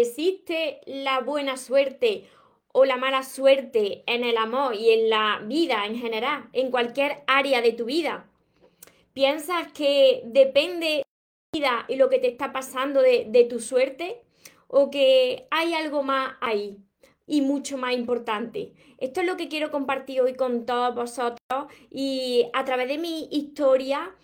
¿existe la buena suerte o la mala suerte en el amor y en la vida en general, en cualquier área de tu vida? ¿Piensas que depende de tu vida y lo que te está pasando de tu suerte? ¿O que hay algo más ahí? y mucho más importante. Esto es lo que quiero compartir hoy con todos vosotros y a través de mi historia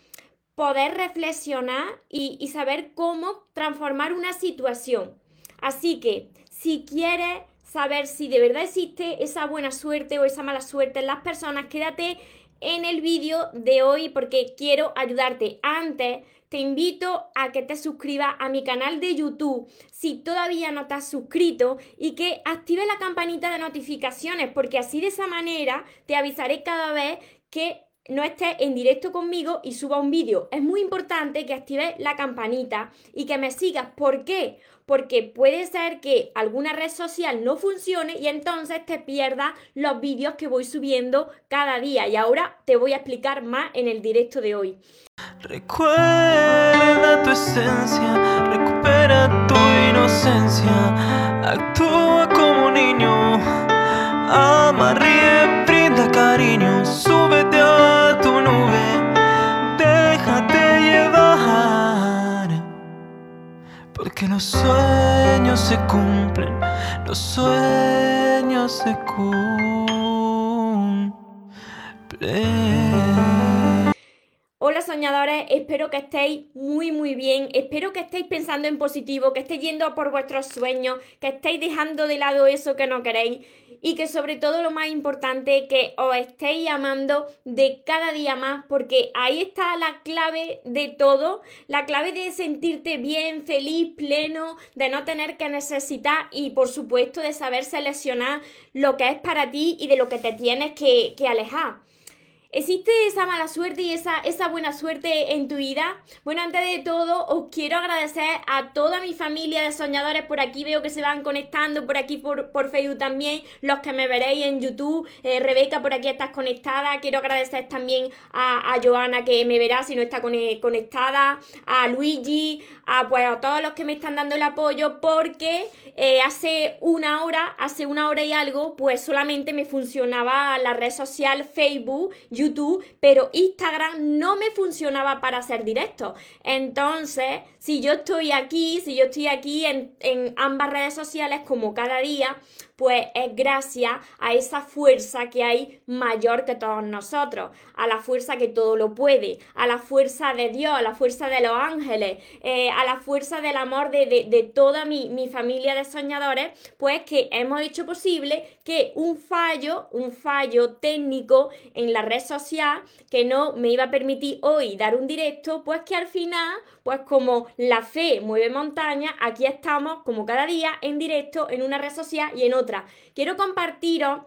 poder reflexionar y, saber cómo transformar una situación. Así que, si quieres saber si de verdad existe esa buena suerte o esa mala suerte en las personas, quédate en el vídeo de hoy porque quiero ayudarte. Antes, te invito a que te suscribas a mi canal de YouTube si todavía no te has suscrito y que active la campanita de notificaciones porque así de esa manera te avisaré cada vez que no estés en directo conmigo y suba un vídeo. Es muy importante que actives la campanita y que me sigas. ¿Por qué? Porque puede ser que alguna red social no funcione y entonces te pierdas los vídeos que voy subiendo cada día. Y ahora te voy a explicar más en el directo de hoy. Recuerda tu esencia, recupera tu inocencia, actúa como niño, ama, ríe, brinda cariño, porque los sueños se cumplen, los sueños se cumplen. Hola soñadores, espero que estéis muy muy bien, espero que estéis pensando en positivo, que estéis yendo por vuestros sueños, que estéis dejando de lado eso que no queréis y que sobre todo lo más importante, que os estéis amando de cada día más porque ahí está la clave de todo, la clave de sentirte bien, feliz, pleno, de no tener que necesitar y por supuesto de saber seleccionar lo que es para ti y de lo que te tienes que, que alejar. ¿Existe esa mala suerte y esa, esa buena suerte en tu vida? Bueno, antes de todo, os quiero agradecer a toda mi familia de soñadores por aquí. Veo que se van conectando por aquí por, por Facebook también. Los que me veréis en YouTube. Eh, Rebeca, por aquí estás conectada. Quiero agradecer también a, a Joana que me verá si no está conectada. A Luigi, a, pues, todos los que me están dando el apoyo porque eh, hace una hora, hace una hora y algo, pues solamente me funcionaba la red social Facebook YouTube, pero Instagram no me funcionaba para hacer directo. Entonces, si yo estoy aquí, si yo estoy aquí en, en ambas redes sociales como cada día, pues es gracias a esa fuerza que hay mayor que todos nosotros, a la fuerza que todo lo puede, a la fuerza de Dios, a la fuerza de los ángeles, eh, a la fuerza del amor de, de, toda mi, mi, familia de soñadores, pues que hemos hecho posible que un fallo, un fallo técnico en la red social que no me iba a permitir hoy dar un directo, pues que al final, pues como la fe mueve montaña, aquí estamos como cada día en directo en una red social y en otra Quiero compartiros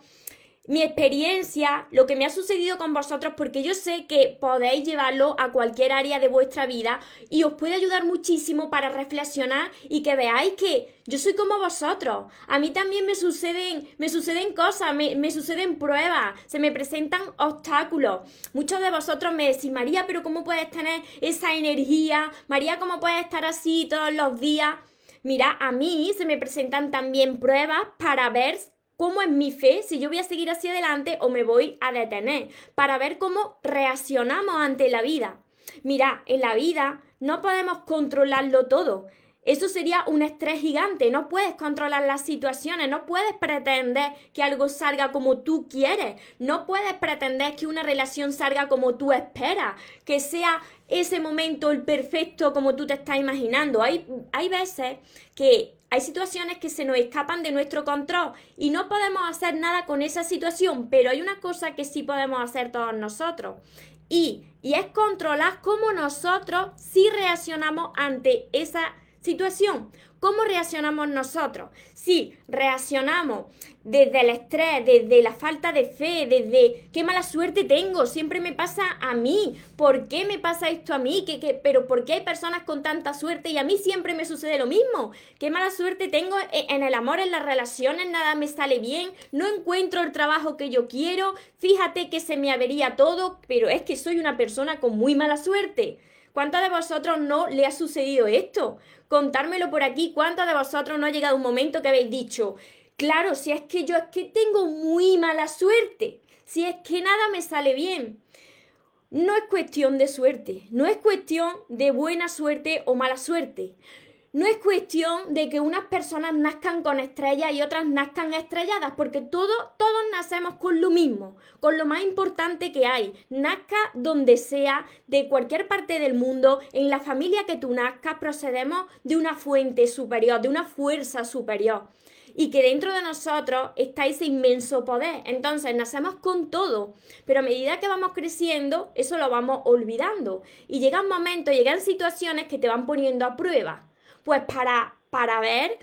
mi experiencia, lo que me ha sucedido con vosotros, porque yo sé que podéis llevarlo a cualquier área de vuestra vida y os puede ayudar muchísimo para reflexionar y que veáis que yo soy como vosotros. A mí también me suceden, me suceden cosas, me, me suceden pruebas, se me presentan obstáculos. Muchos de vosotros me decís, María, pero ¿cómo puedes tener esa energía? María, ¿cómo puedes estar así todos los días? Mira, a mí se me presentan también pruebas para ver cómo es mi fe, si yo voy a seguir hacia adelante o me voy a detener, para ver cómo reaccionamos ante la vida. Mira, en la vida no podemos controlarlo todo. Eso sería un estrés gigante. No puedes controlar las situaciones, no puedes pretender que algo salga como tú quieres, no puedes pretender que una relación salga como tú esperas, que sea ese momento el perfecto como tú te estás imaginando. Hay, hay veces que hay situaciones que se nos escapan de nuestro control y no podemos hacer nada con esa situación, pero hay una cosa que sí podemos hacer todos nosotros. Y, y es controlar cómo nosotros sí reaccionamos ante esa situación. ¿Cómo reaccionamos nosotros? Si reaccionamos desde el estrés, desde la falta de fe, desde qué mala suerte tengo, siempre me pasa a mí, ¿por qué me pasa esto a mí? ¿Qué, qué, pero ¿por qué hay personas con tanta suerte y a mí siempre me sucede lo mismo? ¿Qué mala suerte tengo e, en el amor, en las relaciones? Nada me sale bien, no encuentro el trabajo que yo quiero, fíjate que se me avería todo, pero es que soy una persona con muy mala suerte. ¿Cuántos de vosotros no le ha sucedido esto? Contármelo por aquí. ¿Cuántos de vosotros no ha llegado un momento que habéis dicho, claro, si es que yo es que tengo muy mala suerte, si es que nada me sale bien? No es cuestión de suerte, no es cuestión de buena suerte o mala suerte. No es cuestión de que unas personas nazcan con estrellas y otras nazcan estrelladas, porque todos, todos nacemos con lo mismo, con lo más importante que hay. Nazca donde sea, de cualquier parte del mundo, en la familia que tú nazcas, procedemos de una fuente superior, de una fuerza superior y que dentro de nosotros está ese inmenso poder. Entonces nacemos con todo, pero a medida que vamos creciendo, eso lo vamos olvidando. Y llegan momentos, llegan situaciones que te van poniendo a prueba pues para, para ver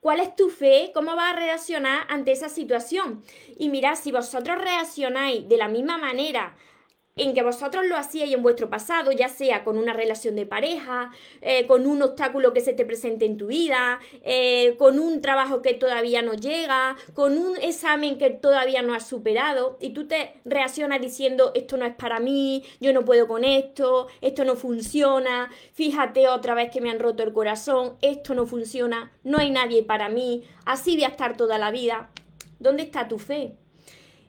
cuál es tu fe, cómo vas a reaccionar ante esa situación. Y mirad, si vosotros reaccionáis de la misma manera en que vosotros lo hacíais en vuestro pasado, ya sea con una relación de pareja, eh, con un obstáculo que se te presente en tu vida, eh, con un trabajo que todavía no llega, con un examen que todavía no has superado, y tú te reaccionas diciendo, esto no es para mí, yo no puedo con esto, esto no funciona, fíjate otra vez que me han roto el corazón, esto no funciona, no hay nadie para mí, así voy a estar toda la vida. ¿Dónde está tu fe?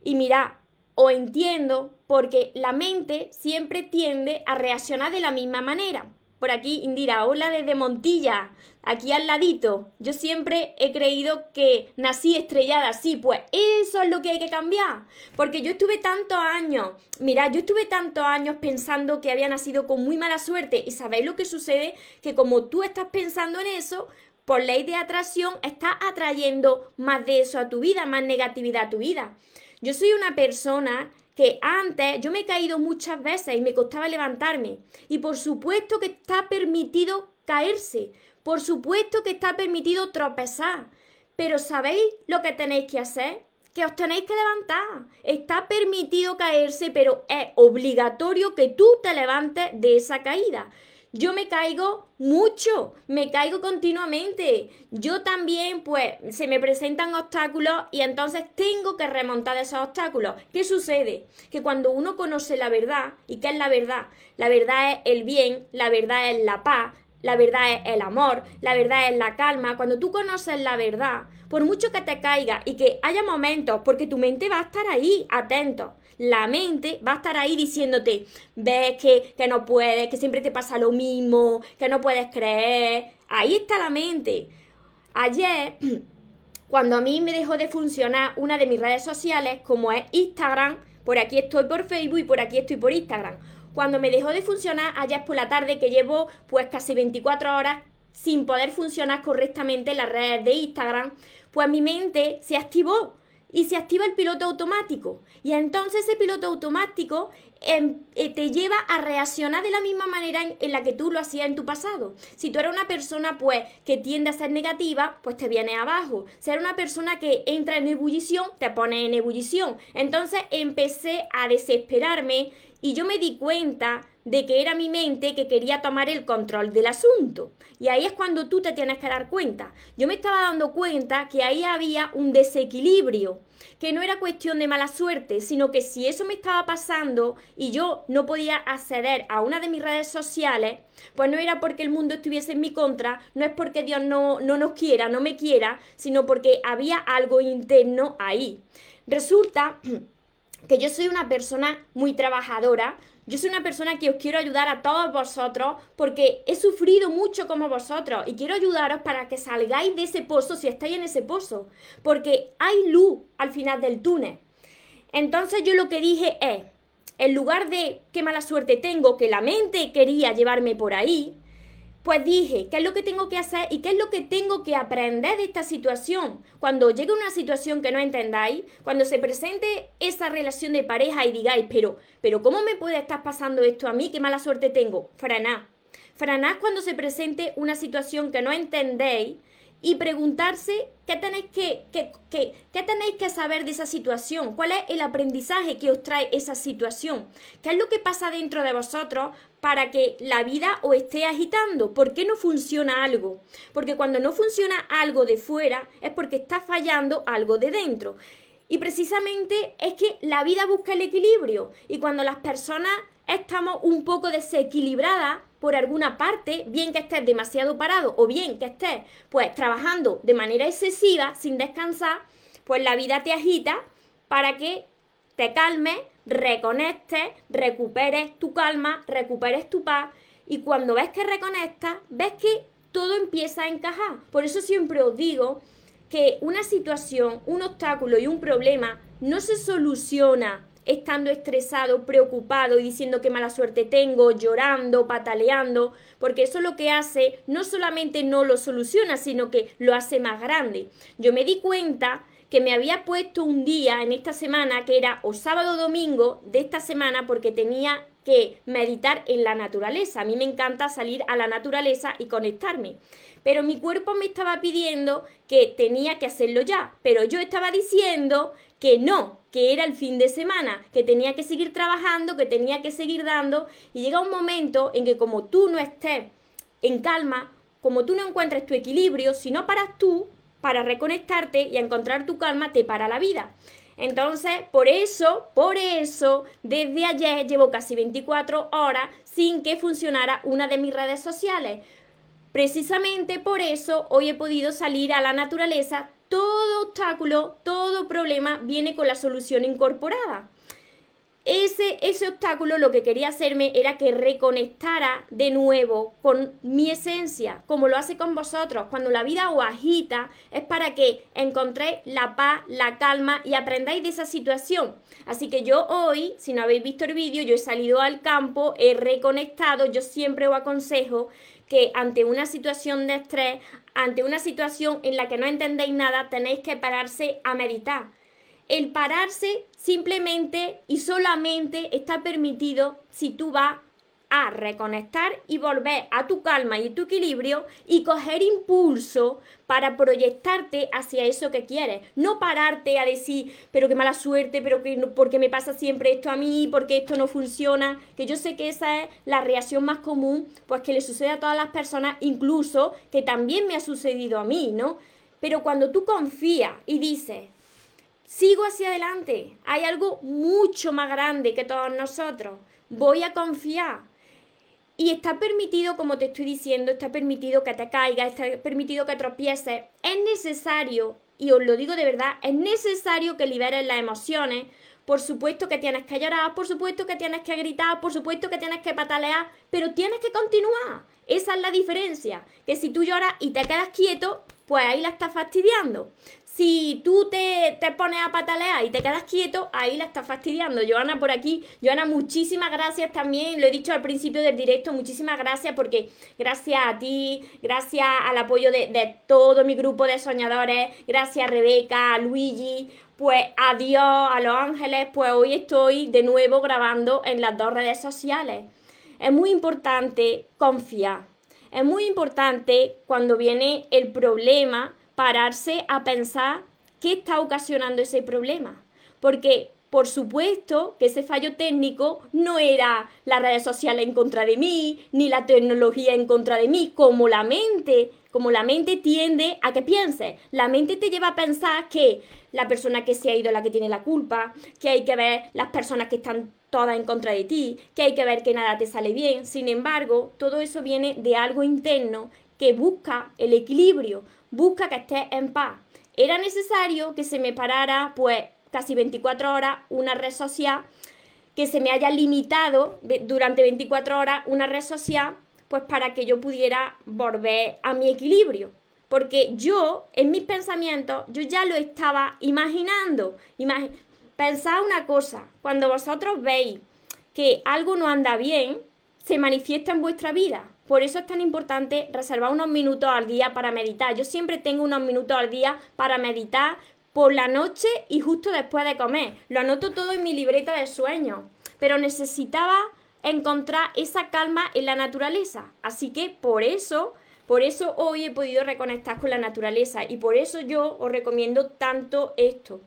Y mira, o entiendo porque la mente siempre tiende a reaccionar de la misma manera. Por aquí, Indira, hola desde Montilla, aquí al ladito. Yo siempre he creído que nací estrellada, sí, pues eso es lo que hay que cambiar. Porque yo estuve tantos años, mira, yo estuve tantos años pensando que había nacido con muy mala suerte. Y sabéis lo que sucede? Que como tú estás pensando en eso, por ley de atracción, estás atrayendo más de eso a tu vida, más negatividad a tu vida. Yo soy una persona que antes yo me he caído muchas veces y me costaba levantarme. Y por supuesto que está permitido caerse. Por supuesto que está permitido tropezar. Pero ¿sabéis lo que tenéis que hacer? Que os tenéis que levantar. Está permitido caerse, pero es obligatorio que tú te levantes de esa caída. Yo me caigo mucho, me caigo continuamente. Yo también, pues, se me presentan obstáculos y entonces tengo que remontar esos obstáculos. ¿Qué sucede? Que cuando uno conoce la verdad, ¿y qué es la verdad? La verdad es el bien, la verdad es la paz, la verdad es el amor, la verdad es la calma. Cuando tú conoces la verdad, por mucho que te caiga y que haya momentos, porque tu mente va a estar ahí, atento la mente va a estar ahí diciéndote, ves que, que no puedes, que siempre te pasa lo mismo, que no puedes creer. Ahí está la mente. Ayer, cuando a mí me dejó de funcionar una de mis redes sociales, como es Instagram, por aquí estoy por Facebook y por aquí estoy por Instagram. Cuando me dejó de funcionar ayer por la tarde, que llevo pues casi 24 horas sin poder funcionar correctamente en las redes de Instagram, pues mi mente se activó y se activa el piloto automático. Y entonces ese piloto automático em, eh, te lleva a reaccionar de la misma manera en, la que tú lo hacías en tu pasado. Si tú eres una persona pues que tiende a ser negativa, pues te viene abajo. Si eres una persona que entra en ebullición, te pone en ebullición. Entonces empecé a desesperarme y yo me di cuenta de que era mi mente que quería tomar el control del asunto. Y ahí es cuando tú te tienes que dar cuenta. Yo me estaba dando cuenta que ahí había un desequilibrio, que no era cuestión de mala suerte, sino que si eso me estaba pasando y yo no podía acceder a una de mis redes sociales, pues no era porque el mundo estuviese en mi contra, no es porque Dios no, no nos quiera, no me quiera, sino porque había algo interno ahí. Resulta que yo soy una persona muy trabajadora, yo soy una persona que os quiero ayudar a todos vosotros porque he sufrido mucho como vosotros y quiero ayudaros para que salgáis de ese pozo si estáis en ese pozo, porque hay luz al final del túnel. Entonces yo lo que dije es, en lugar de qué mala suerte tengo, que la mente quería llevarme por ahí, pues dije, ¿qué es lo que tengo que hacer y qué es lo que tengo que aprender de esta situación? Cuando llegue una situación que no entendáis, cuando se presente esa relación de pareja y digáis, pero, pero ¿cómo me puede estar pasando esto a mí? ¿Qué mala suerte tengo? Frená. Frená cuando se presente una situación que no entendéis y preguntarse qué tenéis que, qué tenéis que saber de esa situación, cuál es el aprendizaje que os trae esa situación, qué es lo que pasa dentro de vosotros para que la vida os esté agitando, por qué no funciona algo, porque cuando no funciona algo de fuera es porque está fallando algo de dentro. Y precisamente es que la vida busca el equilibrio. Y cuando las personas estamos un poco desequilibradas por alguna parte, bien que estés demasiado parado o bien que estés pues trabajando de manera excesiva sin descansar, pues la vida te agita para que te calmes, reconectes, recuperes tu calma, recuperes tu paz y cuando ves que reconectas, ves que todo empieza a encajar. Por eso siempre os digo que una situación, un obstáculo y un problema no se soluciona estando estresado, preocupado y diciendo qué mala suerte tengo, llorando, pataleando, porque eso lo que hace no solamente no lo soluciona, sino que lo hace más grande. Yo me di cuenta que me había puesto un día en esta semana, que era o sábado o domingo de esta semana, porque tenía que meditar en la naturaleza. A mí me encanta salir a la naturaleza y conectarme. Pero mi cuerpo me estaba pidiendo que tenía que hacerlo ya. Pero yo estaba diciendo que no, que era el fin de semana, que tenía que seguir trabajando, que tenía que seguir dando, y llega un momento en que como tú no estés en calma, como tú no encuentres tu equilibrio, si no paras tú para reconectarte y encontrar tu calma, te para la vida. Entonces, por eso, por eso, desde ayer llevo casi 24 horas sin que funcionara una de mis redes sociales. Precisamente por eso hoy he podido salir a la naturaleza todo obstáculo, todo problema viene con la solución incorporada. Ese, ese obstáculo lo que quería hacerme era que reconectara de nuevo con mi esencia, como lo hace con vosotros. Cuando la vida os agita, es para que encontréis la paz, la calma y aprendáis de esa situación. Así que yo hoy, si no habéis visto el vídeo, yo he salido al campo, he reconectado, yo siempre os aconsejo que ante una situación de estrés, ante una situación en la que no entendéis nada, tenéis que pararse a meditar. El pararse simplemente y solamente está permitido si tú vas a reconectar y volver a tu calma y tu equilibrio y coger impulso para proyectarte hacia eso que quieres. No pararte a decir, pero qué mala suerte, pero que no, porque me pasa siempre esto a mí, porque esto no funciona. Que yo sé que esa es la reacción más común, pues que le sucede a todas las personas, incluso que también me ha sucedido a mí, ¿no? Pero cuando tú confías y dices, sigo hacia adelante, hay algo mucho más grande que todos nosotros, voy a confiar y está permitido, como te estoy diciendo, está permitido que te caigas, está permitido que tropieces. Es necesario, y os lo digo de verdad, es necesario que liberes las emociones. Por supuesto que tienes que llorar, por supuesto que tienes que gritar, por supuesto que tienes que patalear, pero tienes que continuar. Esa es la diferencia. Que si tú lloras y te quedas quieto, pues ahí la estás fastidiando. Si tú te, pones a patalear y te quedas quieto, ahí la estás fastidiando. Joana, por aquí. Joana, muchísimas gracias también. Lo he dicho al principio del directo, muchísimas gracias porque gracias a ti, gracias al apoyo de, de todo mi grupo de soñadores, gracias a Rebeca, a Luigi, pues adiós a Los Ángeles, pues hoy estoy de nuevo grabando en las dos redes sociales. Es muy importante confiar. Es muy importante cuando viene el problema pararse a pensar qué está ocasionando ese problema. Porque, por supuesto, que ese fallo técnico no era las redes sociales en contra de mí, ni la tecnología en contra de mí, como la mente, como la mente tiende a que pienses. La mente te lleva a pensar que la persona que se ha ido es la que tiene la culpa, que hay que ver las personas que están todas en contra de ti, que hay que ver que nada te sale bien. Sin embargo, todo eso viene de algo interno que busca el equilibrio, busca que estés en paz. Era necesario que se me parara, pues, casi 24 horas una red social, que se me haya limitado durante 24 horas una red social, pues para que yo pudiera volver a mi equilibrio. Porque yo, en mis pensamientos, yo ya lo estaba imaginando. Pensad una cosa, cuando vosotros veis que algo no anda bien, se manifiesta en vuestra vida. Por eso es tan importante reservar unos minutos al día para meditar. Yo siempre tengo unos minutos al día para meditar por la noche y justo después de comer. Lo anoto todo en mi libreta de sueños. Pero necesitaba encontrar esa calma en la naturaleza. Así que por eso, por eso hoy he podido reconectar con la naturaleza y por eso yo os recomiendo tanto esto.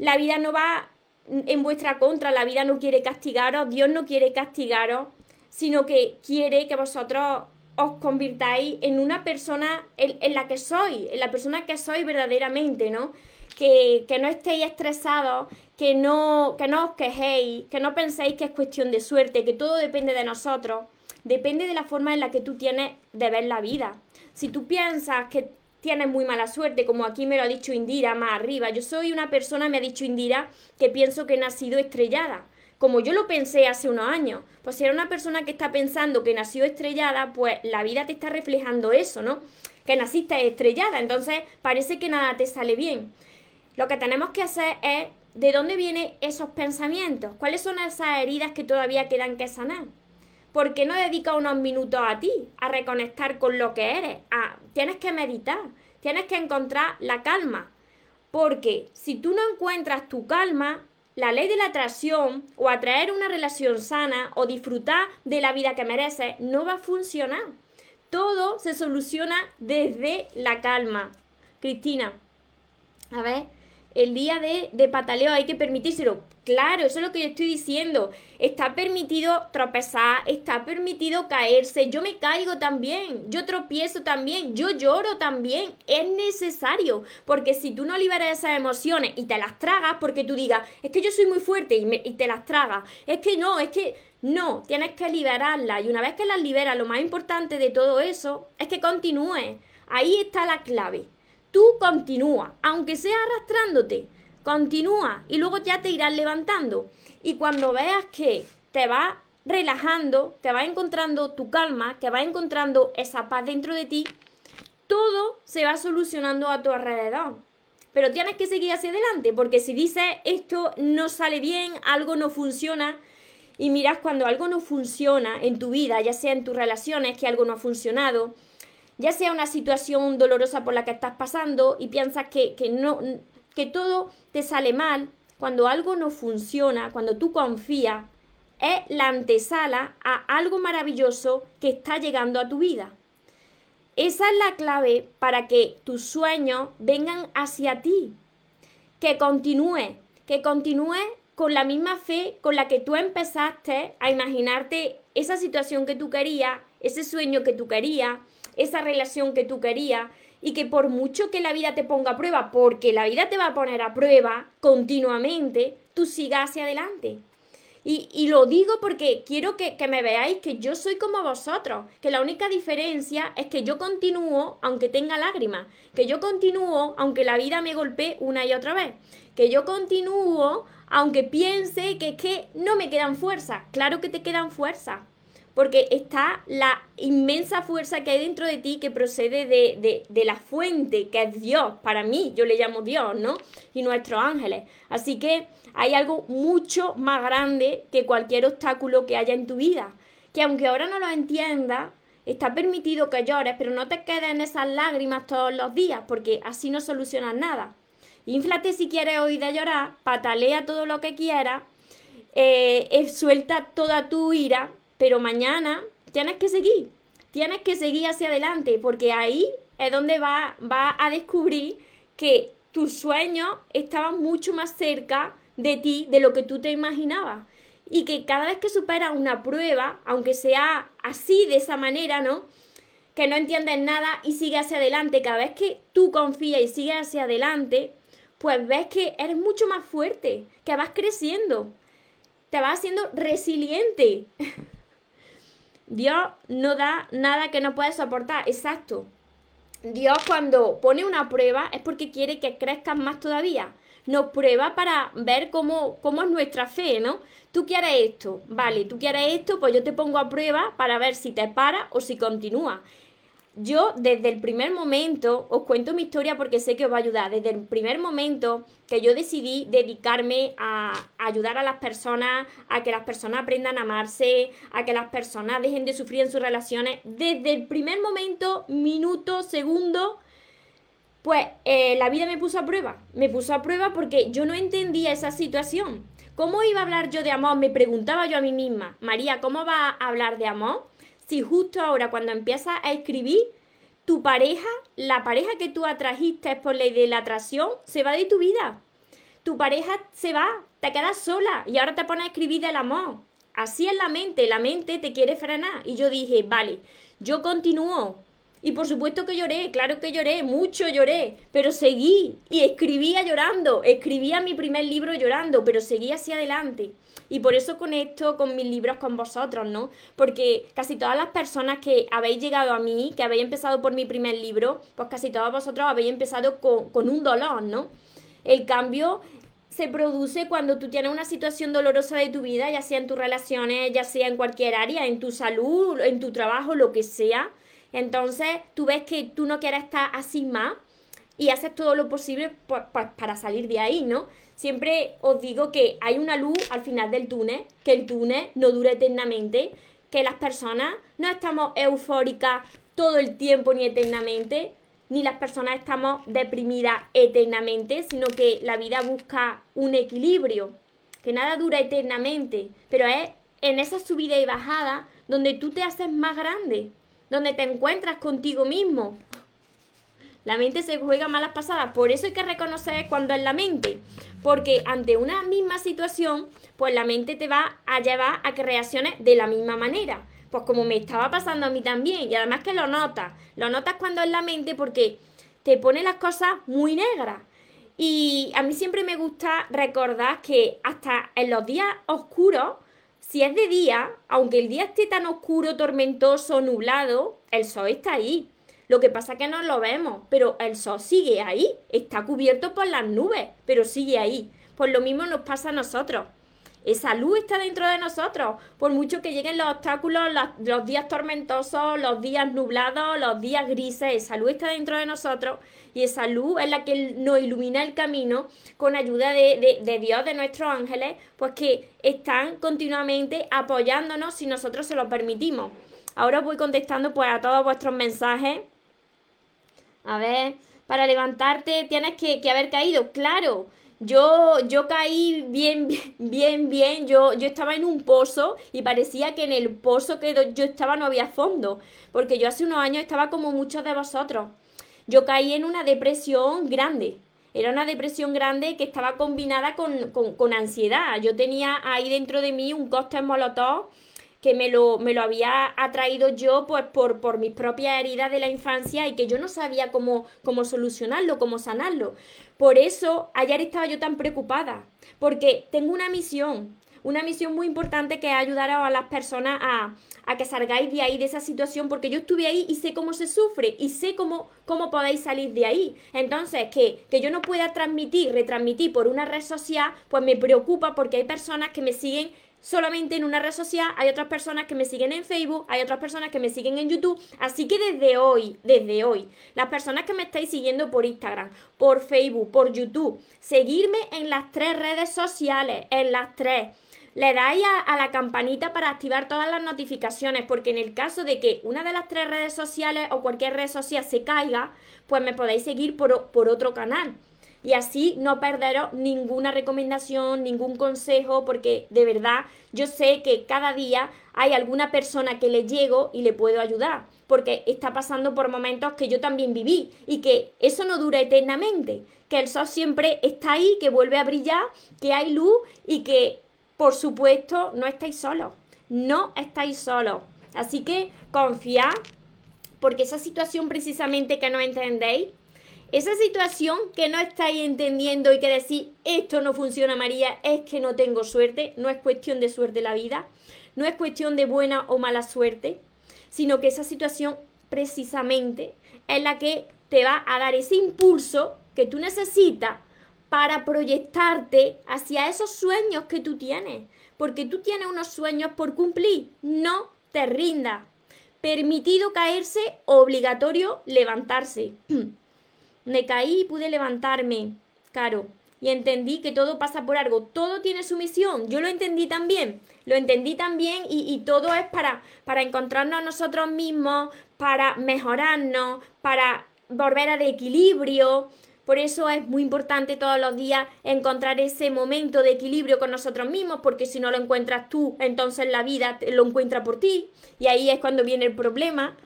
La vida no va en vuestra contra, la vida no quiere castigaros, Dios no quiere castigaros, sino que quiere que vosotros os convirtáis en una persona en, la que sois, en la persona que sois verdaderamente, ¿no? Que, que no estéis estresados, que no, que no os quejéis, que no penséis que es cuestión de suerte, que todo depende de nosotros. Depende de la forma en la que tú tienes de ver la vida. Si tú piensas que tienes muy mala suerte, como aquí me lo ha dicho Indira más arriba, yo soy una persona, me ha dicho Indira, que pienso que he nacido estrellada como yo lo pensé hace unos años. Pues si eres una persona que está pensando que nació estrellada, pues la vida te está reflejando eso, ¿no? Que naciste estrellada, entonces parece que nada te sale bien. Lo que tenemos que hacer es de dónde vienen esos pensamientos, cuáles son esas heridas que todavía quedan que sanar. ¿Por qué no dedicas unos minutos a ti, a reconectar con lo que eres? tienes que meditar, tienes que encontrar la calma. Porque si tú no encuentras tu calma, la ley de la atracción o atraer una relación sana o disfrutar de la vida que mereces no va a funcionar. Todo se soluciona desde la calma. Cristina, a ver, el día de, de pataleo hay que permitírselo. Claro, eso es lo que yo estoy diciendo. Está permitido tropezar, está permitido caerse. Yo me caigo también, yo tropiezo también, yo lloro también. Es necesario, porque si tú no liberas esas emociones y te las tragas, porque tú digas, es que yo soy muy fuerte y, y te las tragas, es que no, es que no, tienes que liberarlas. Y una vez que las liberas, lo más importante de todo eso es que continúes. Ahí está la clave. Tú continúa, aunque sea arrastrándote, continúa y luego ya te irás levantando. Y cuando veas que te vas relajando, que vas encontrando tu calma, que vas encontrando esa paz dentro de ti, todo se va solucionando a tu alrededor. Pero tienes que seguir hacia adelante, porque si dices esto no sale bien, algo no funciona, y miras cuando algo no funciona en tu vida, ya sea en tus relaciones, que algo no ha funcionado, ya sea una situación dolorosa por la que estás pasando y piensas que, no, que todo te sale mal, cuando algo no funciona, cuando tú confías, es la antesala a algo maravilloso que está llegando a tu vida. Esa es la clave para que tus sueños vengan hacia ti, que continúe, que continúe con la misma fe con la que tú empezaste a imaginarte esa situación que tú querías, ese sueño que tú querías, esa relación que tú querías y que por mucho que la vida te ponga a prueba, porque la vida te va a poner a prueba continuamente, tú sigas hacia adelante. Y, lo digo porque quiero que, que, me veáis que yo soy como vosotros, que la única diferencia es que yo continúo aunque tenga lágrimas, que yo continúo aunque la vida me golpee una y otra vez, que yo continúo aunque piense que es que no me quedan fuerzas. Claro que te quedan fuerzas, porque está la inmensa fuerza que hay dentro de ti que procede de, la fuente, que es Dios, para mí, yo le llamo Dios, ¿no? Y nuestros ángeles. Así que hay algo mucho más grande que cualquier obstáculo que haya en tu vida, que aunque ahora no lo entiendas, está permitido que llores, pero no te quedes en esas lágrimas todos los días, porque así no solucionas nada. Inflate si quieres hoy de llorar, patalea todo lo que quieras, eh, suelta toda tu ira, pero mañana tienes que seguir, tienes que seguir hacia adelante, porque ahí es donde va, va a descubrir que tus sueños estaban mucho más cerca de ti de lo que tú te imaginabas. Y que cada vez que superas una prueba, aunque sea así, de esa manera, ¿no? Que no entiendes nada y sigues hacia adelante, cada vez que tú confías y sigues hacia adelante, pues ves que eres mucho más fuerte, que vas creciendo, te vas haciendo resiliente. Dios no da nada que no puedas soportar, exacto. Dios cuando pone una prueba es porque quiere que crezcas más todavía. Nos prueba para ver cómo, cómo es nuestra fe, ¿no? Tú quieres esto, vale, tú quieres esto, pues yo te pongo a prueba para ver si te para o si continúa. Yo desde el primer momento, os cuento mi historia porque sé que os va a ayudar, desde el primer momento que yo decidí dedicarme a, ayudar a las personas, a que las personas aprendan a amarse, a que las personas dejen de sufrir en sus relaciones, desde el primer momento, minuto, segundo, pues eh, la vida me puso a prueba, me puso a prueba porque yo no entendía esa situación. ¿Cómo iba a hablar yo de amor? Me preguntaba yo a mí misma, María, ¿cómo va a hablar de amor? Si justo ahora cuando empiezas a escribir, tu pareja, la pareja que tú atrajiste por ley de la atracción, se va de tu vida. Tu pareja se va, te quedas sola y ahora te pones a escribir del amor. Así es la mente, la mente te quiere frenar. Y yo dije, vale, yo continúo, Y por supuesto que lloré, claro que lloré, mucho lloré, pero seguí y escribía llorando, escribía mi primer libro llorando, pero seguí hacia adelante. Y por eso conecto con mis libros con vosotros, ¿no? Porque casi todas las personas que habéis llegado a mí, que habéis empezado por mi primer libro, pues casi todos vosotros habéis empezado con, con un dolor, ¿no? El cambio se produce cuando tú tienes una situación dolorosa de tu vida, ya sea en tus relaciones, ya sea en cualquier área, en tu salud, en tu trabajo, lo que sea entonces, tú ves que tú no quieres estar así más y haces todo lo posible para salir de ahí, ¿no? Siempre os digo que hay una luz al final del túnel, que el túnel no dura eternamente, que las personas no estamos eufóricas todo el tiempo ni eternamente, ni las personas estamos deprimidas eternamente, sino que la vida busca un equilibrio, que nada dura eternamente, pero es en esa subida y bajada donde tú te haces más grande, donde te encuentras contigo mismo. La mente se juega malas pasadas, por eso hay que reconocer cuando es la mente, porque ante una misma situación, pues la mente te va a llevar a que reacciones de la misma manera. Pues como me estaba pasando a mí también, y además que lo notas, lo notas cuando es la mente porque te pone las cosas muy negras. Y a mí siempre me gusta recordar que hasta en los días oscuros, si es de día, aunque el día esté tan oscuro, tormentoso, nublado, el sol está ahí. Lo que pasa es que no lo vemos, pero el sol sigue ahí, está cubierto por las nubes, pero sigue ahí. Pues lo mismo nos pasa a nosotros. Esa luz está dentro de nosotros. Por mucho que lleguen los obstáculos, los, días tormentosos, los días nublados, los días grises, esa luz está dentro de nosotros y esa luz es la que nos ilumina el camino con ayuda de, de Dios, de nuestros ángeles, pues que están continuamente apoyándonos si nosotros se lo permitimos. Ahora os voy contestando pues a todos vuestros mensajes. A ver, para levantarte tienes que, que haber caído, claro. Yo, yo caí bien, bien, bien, Yo, yo estaba en un pozo y parecía que en el pozo que yo estaba no había fondo, porque yo hace unos años estaba como muchos de vosotros. Yo caí en una depresión grande. Era una depresión grande que estaba combinada con, con, con ansiedad. Yo tenía ahí dentro de mí un coste molotov que me lo, me lo había atraído yo pues por, por mis propias heridas de la infancia y que yo no sabía cómo, cómo solucionarlo, cómo sanarlo. Por eso ayer estaba yo tan preocupada, porque tengo una misión, una misión muy importante que es ayudar a las personas a, a, que salgáis de ahí, de esa situación, porque yo estuve ahí y sé cómo se sufre y sé cómo, cómo podéis salir de ahí. Entonces, que, que yo no pueda transmitir, retransmitir por una red social, pues me preocupa porque hay personas que me siguen solamente en una red social, hay otras personas que me siguen en Facebook, hay otras personas que me siguen en YouTube, así que desde hoy, desde hoy, las personas que me estáis siguiendo por Instagram, por Facebook, por YouTube, seguirme en las tres redes sociales, en las tres. Le dais a, la campanita para activar todas las notificaciones, porque en el caso de que una de las tres redes sociales o cualquier red social se caiga, pues me podéis seguir por, por otro canal y así no perderos ninguna recomendación, ningún consejo, porque de verdad yo sé que cada día hay alguna persona que le llego y le puedo ayudar, porque está pasando por momentos que yo también viví y que eso no dura eternamente, que el sol siempre está ahí, que vuelve a brillar, que hay luz y que por supuesto no estáis solos, no estáis solos. Así que confiad, porque esa situación precisamente que no entendéis, esa situación que no estáis entendiendo y que decís, esto no funciona María, es que no tengo suerte, no es cuestión de suerte la vida, no es cuestión de buena o mala suerte, sino que esa situación precisamente es la que te va a dar ese impulso que tú necesitas para proyectarte hacia esos sueños que tú tienes. Porque tú tienes unos sueños por cumplir. No te rindas. Permitido caerse, obligatorio levantarse. Me caí y pude levantarme, Caro, y entendí que todo pasa por algo, todo tiene su misión, yo lo entendí también, lo entendí también y, todo es para, para encontrarnos a nosotros mismos, para mejorarnos, para volver al equilibrio. Por eso es muy importante todos los días encontrar ese momento de equilibrio con nosotros mismos, porque si no lo encuentras tú, entonces la vida lo encuentra por ti. Y ahí es cuando viene el problema.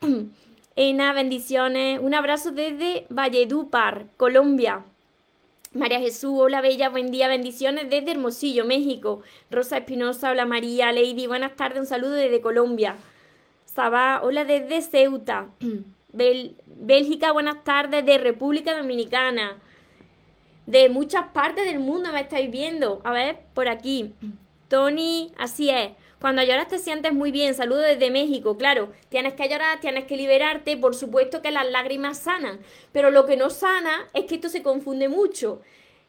Ena, bendiciones. Un abrazo desde Valledupar, Colombia. María Jesús, hola Bella, buen día, bendiciones desde Hermosillo, México. Rosa Espinosa, hola María, Lady, buenas tardes, un saludo desde Colombia. Sabá, hola desde Ceuta. Bélgica, buenas tardes, de República Dominicana, de muchas partes del mundo me estáis viendo. A ver, por aquí. Tony, así es. Cuando lloras te sientes muy bien. Saludo desde México. Claro, tienes que llorar, tienes que liberarte. Por supuesto que las lágrimas sanan. Pero lo que no sana es que esto se confunde mucho.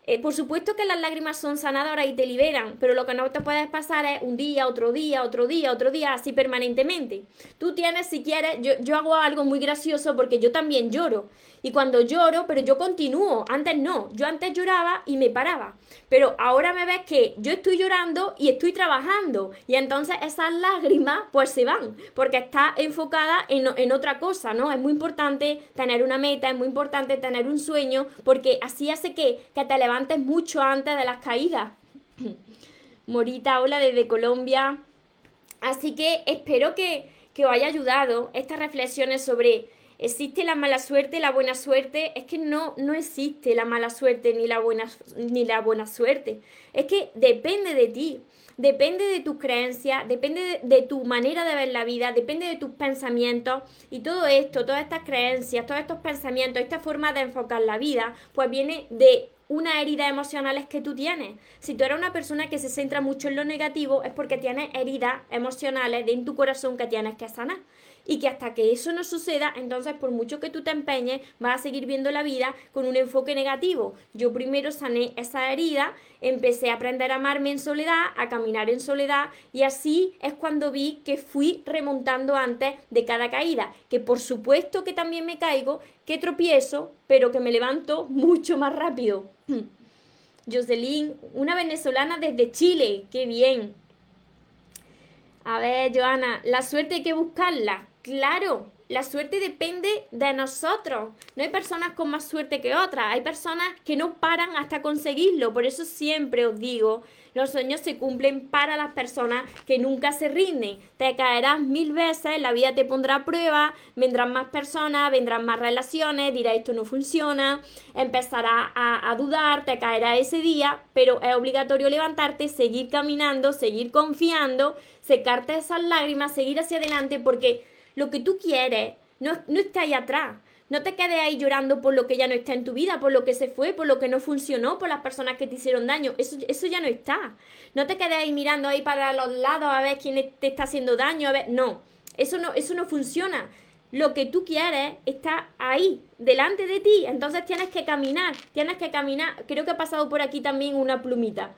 Eh, por supuesto que las lágrimas son sanadoras y te liberan, pero lo que no te puedes pasar es un día, otro día, otro día, otro día, así permanentemente. Tú tienes, si quieres, yo, yo hago algo muy gracioso porque yo también lloro. Y cuando lloro, pero yo continúo, antes no, yo antes lloraba y me paraba, pero ahora me ves que yo estoy llorando y estoy trabajando y entonces esas lágrimas pues se van, porque está enfocada en, en otra cosa, ¿no? Es muy importante tener una meta, es muy importante tener un sueño, porque así hace que, que te levantes mucho antes de las caídas. Morita, hola desde Colombia. Así que espero que, que os haya ayudado estas reflexiones sobre ¿Existe la mala suerte, la buena suerte? Es que no, no existe la mala suerte ni la, buena, ni la buena suerte. Es que depende de ti, depende de tus creencias, depende de, tu manera de ver la vida, depende de tus pensamientos y todo esto, todas estas creencias, todos estos pensamientos, esta forma de enfocar la vida, pues viene de una herida emocionales que tú tienes. Si tú eres una persona que se centra mucho en lo negativo, es porque tienes heridas emocionales en tu corazón que tienes que sanar y que hasta que eso no suceda, entonces por mucho que tú te empeñes, vas a seguir viendo la vida con un enfoque negativo. Yo primero sané esa herida, empecé a aprender a amarme en soledad, a caminar en soledad y así es cuando vi que fui remontando antes de cada caída, que por supuesto que también me caigo, que tropiezo, pero que me levanto mucho más rápido. Jocelyn, una venezolana desde Chile, qué bien. A ver, Joana, la suerte hay que buscarla. Claro, la suerte depende de nosotros. No hay personas con más suerte que otras. Hay personas que no paran hasta conseguirlo. Por eso siempre os digo, los sueños se cumplen para las personas que nunca se rinden. Te caerás mil veces, la vida te pondrá a prueba, vendrán más personas, vendrán más relaciones, dirás esto no funciona, empezarás a, a dudar, te caerá ese día, pero es obligatorio levantarte, seguir caminando, seguir confiando, secarte esas lágrimas, seguir hacia adelante porque lo que tú quieres no, no está ahí atrás. No te quedes ahí llorando por lo que ya no está en tu vida, por lo que se fue, por lo que no funcionó, por las personas que te hicieron daño. Eso, eso ya no está. No te quedes ahí mirando ahí para los lados a ver quién te está haciendo daño. A ver, no. Eso no, eso no funciona. Lo que tú quieres está ahí, delante de ti. Entonces tienes que caminar, tienes que caminar. Creo que ha pasado por aquí también una plumita.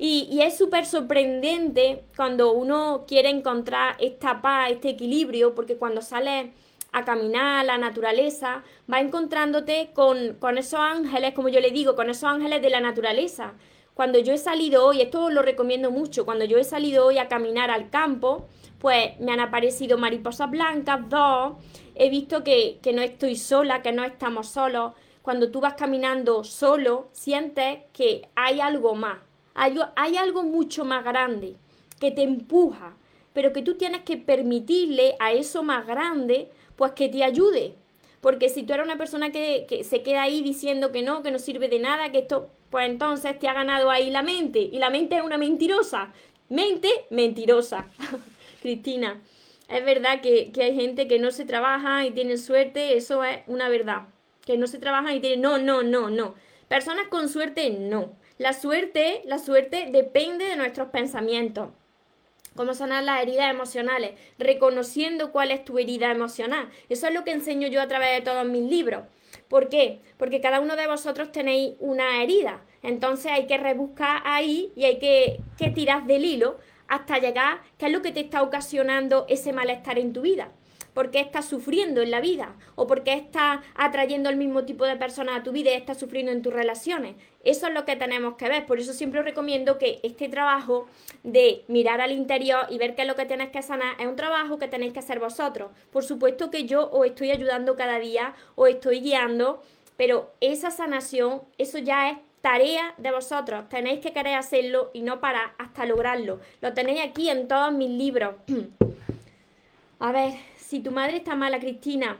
Y, es súper sorprendente cuando uno quiere encontrar esta paz, este equilibrio, porque cuando sales a caminar, la naturaleza, va encontrándote con, con esos ángeles, como yo le digo, con esos ángeles de la naturaleza. Cuando yo he salido hoy, esto lo recomiendo mucho, cuando yo he salido hoy a caminar al campo, pues me han aparecido mariposas blancas, dos, he visto que, que no estoy sola, que no estamos solos. Cuando tú vas caminando solo, sientes que hay algo más, hay, algo mucho más grande que te empuja, pero que tú tienes que permitirle a eso más grande, pues que te ayude. Porque si tú eres una persona que, se queda ahí diciendo que no, que no sirve de nada, que esto, pues entonces te ha ganado ahí la mente. Y la mente es una mentirosa. Mente mentirosa. Cristina, es verdad que, que, hay gente que no se trabaja y tiene suerte, eso es una verdad. Que no se trabaja y tiene... No, no, no, no. Personas con suerte, no. La suerte, la suerte depende de nuestros pensamientos. Cómo sanar las heridas emocionales, reconociendo cuál es tu herida emocional. Eso es lo que enseño yo a través de todos mis libros. ¿Por qué? Porque cada uno de vosotros tenéis una herida. Entonces hay que rebuscar ahí y hay que, que tirar del hilo hasta llegar qué es lo que te está ocasionando ese malestar en tu vida por qué estás sufriendo en la vida o por qué estás atrayendo el mismo tipo de personas a tu vida y estás sufriendo en tus relaciones. Eso es lo que tenemos que ver. Por eso siempre os recomiendo que este trabajo de mirar al interior y ver qué es lo que tienes que sanar es un trabajo que tenéis que hacer vosotros. Por supuesto que yo os estoy ayudando cada día, os estoy guiando, pero esa sanación, eso ya es tarea de vosotros. Tenéis que querer hacerlo y no parar hasta lograrlo. Lo tenéis aquí en todos mis libros. A ver, si tu madre está mala, Cristina,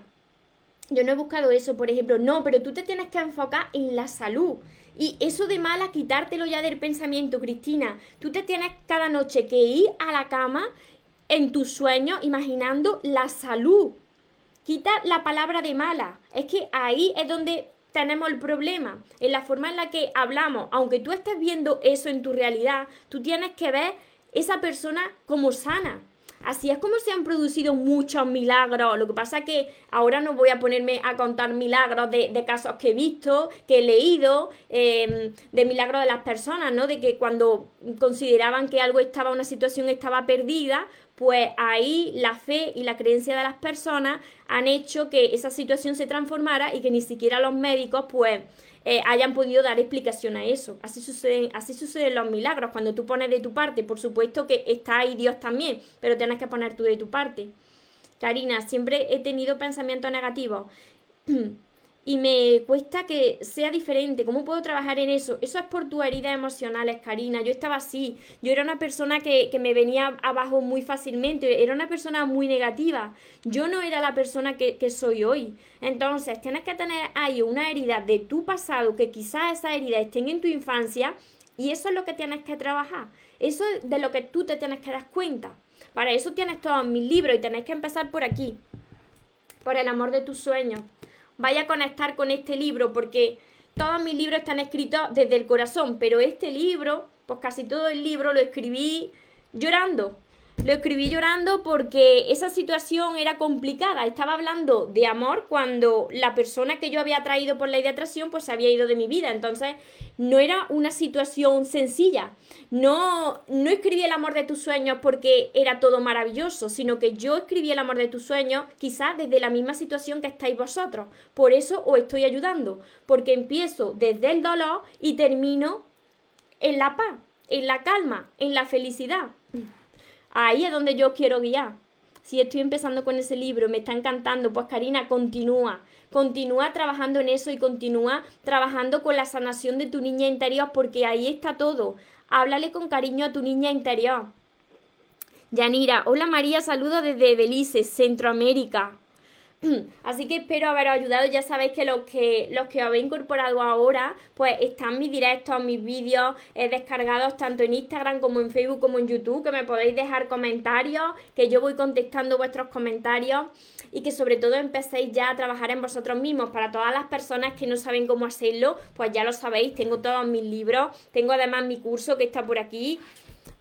yo no he buscado eso, por ejemplo, no, pero tú te tienes que enfocar en la salud. Y eso de mala, quitártelo ya del pensamiento, Cristina. Tú te tienes cada noche que ir a la cama en tus sueños imaginando la salud. quita la palabra de mala. Es que ahí es donde tenemos el problema, en la forma en la que hablamos. Aunque tú estés viendo eso en tu realidad, tú tienes que ver esa persona como sana. Así es como se han producido muchos milagros. Lo que pasa es que ahora no voy a ponerme a contar milagros de, casos que he visto, que he leído, em, de milagros de las personas, ¿no? De que cuando consideraban que algo estaba, una situación estaba perdida, pues ahí la fe y la creencia de las personas han hecho que esa situación se transformara y que ni siquiera los médicos, pues, eh, hayan podido dar explicación a eso. Así suceden, así suceden los milagros. Cuando tú pones de tu parte, por supuesto que está ahí Dios también, pero tienes que poner tú de tu parte. Karina, siempre he tenido pensamientos negativos. y me cuesta que sea diferente. ¿Cómo puedo trabajar en eso? Eso es por tus heridas emocionales, Karina. Yo estaba así. Yo era una persona que, me venía abajo muy fácilmente. Era una persona muy negativa. Yo no era la persona que, que soy hoy. Entonces, tienes que tener ahí una herida de tu pasado, que quizás esas heridas estén en tu infancia. Y eso es lo que tienes que trabajar. Eso es de lo que tú te tienes que dar cuenta. Para eso tienes todos mis libros y tenés que empezar por aquí. Por el amor de tus sueños vaya a conectar con este libro, porque todos mis libros están escritos desde el corazón, pero este libro, pues casi todo el libro lo escribí llorando. Lo escribí llorando porque esa situación era complicada. Estaba hablando de amor cuando la persona que yo había traído por idea de atracción pues se había ido de mi vida. Entonces no era una situación sencilla. No, no escribí el amor de tus sueños porque era todo maravilloso, sino que yo escribí el amor de tus sueños quizás desde la misma situación que estáis vosotros. Por eso os estoy ayudando, porque empiezo desde el dolor y termino en la paz, en la calma, en la felicidad. Ahí es donde yo quiero guiar. Si estoy empezando con ese libro, me está encantando, pues Karina, continúa. Continúa trabajando en eso y continúa trabajando con la sanación de tu niña interior porque ahí está todo. Háblale con cariño a tu niña interior. Yanira, hola María, saludo desde Belice, Centroamérica. Así que espero haberos ayudado. Ya sabéis que los que los que habéis incorporado ahora, pues están mis directos, mis vídeos eh, descargados tanto en Instagram como en Facebook como en YouTube, que me podéis dejar comentarios, que yo voy contestando vuestros comentarios y que sobre todo empecéis ya a trabajar en vosotros mismos. Para todas las personas que no saben cómo hacerlo, pues ya lo sabéis, tengo todos mis libros, tengo además mi curso que está por aquí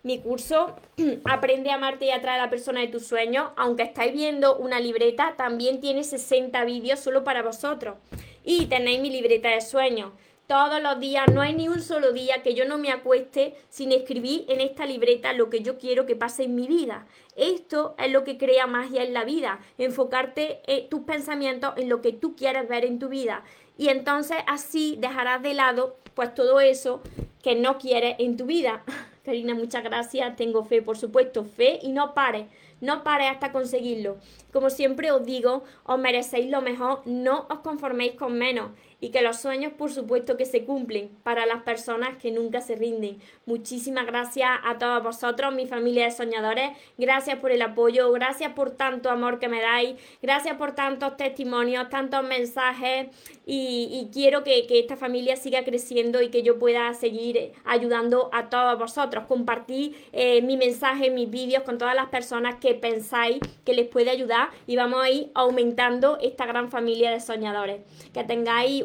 mi curso Aprende a amarte y atraer a la persona de tus sueños. Aunque estáis viendo una libreta, también tiene 60 vídeos solo para vosotros. Y tenéis mi libreta de sueños. Todos los días, no hay ni un solo día que yo no me acueste sin escribir en esta libreta lo que yo quiero que pase en mi vida. Esto es lo que crea magia en la vida, enfocarte en eh, tus pensamientos en lo que tú quieres ver en tu vida. Y entonces así dejarás de lado pues todo eso que no quieres en tu vida. Muchas gracias. Tengo fe, por supuesto, fe y no pare. No pare hasta conseguirlo. Como siempre os digo, os merecéis lo mejor, no os conforméis con menos y que los sueños por supuesto que se cumplen para las personas que nunca se rinden. Muchísimas gracias a todos vosotros, mi familia de soñadores, gracias por el apoyo, gracias por tanto amor que me dais, gracias por tantos testimonios, tantos mensajes y, quiero que, esta familia siga creciendo y que yo pueda seguir ayudando a todos vosotros. Compartí eh, mi mensaje, mis vídeos con todas las personas que pensáis que les puede ayudar y vamos a ir aumentando esta gran familia de soñadores. Que tengáis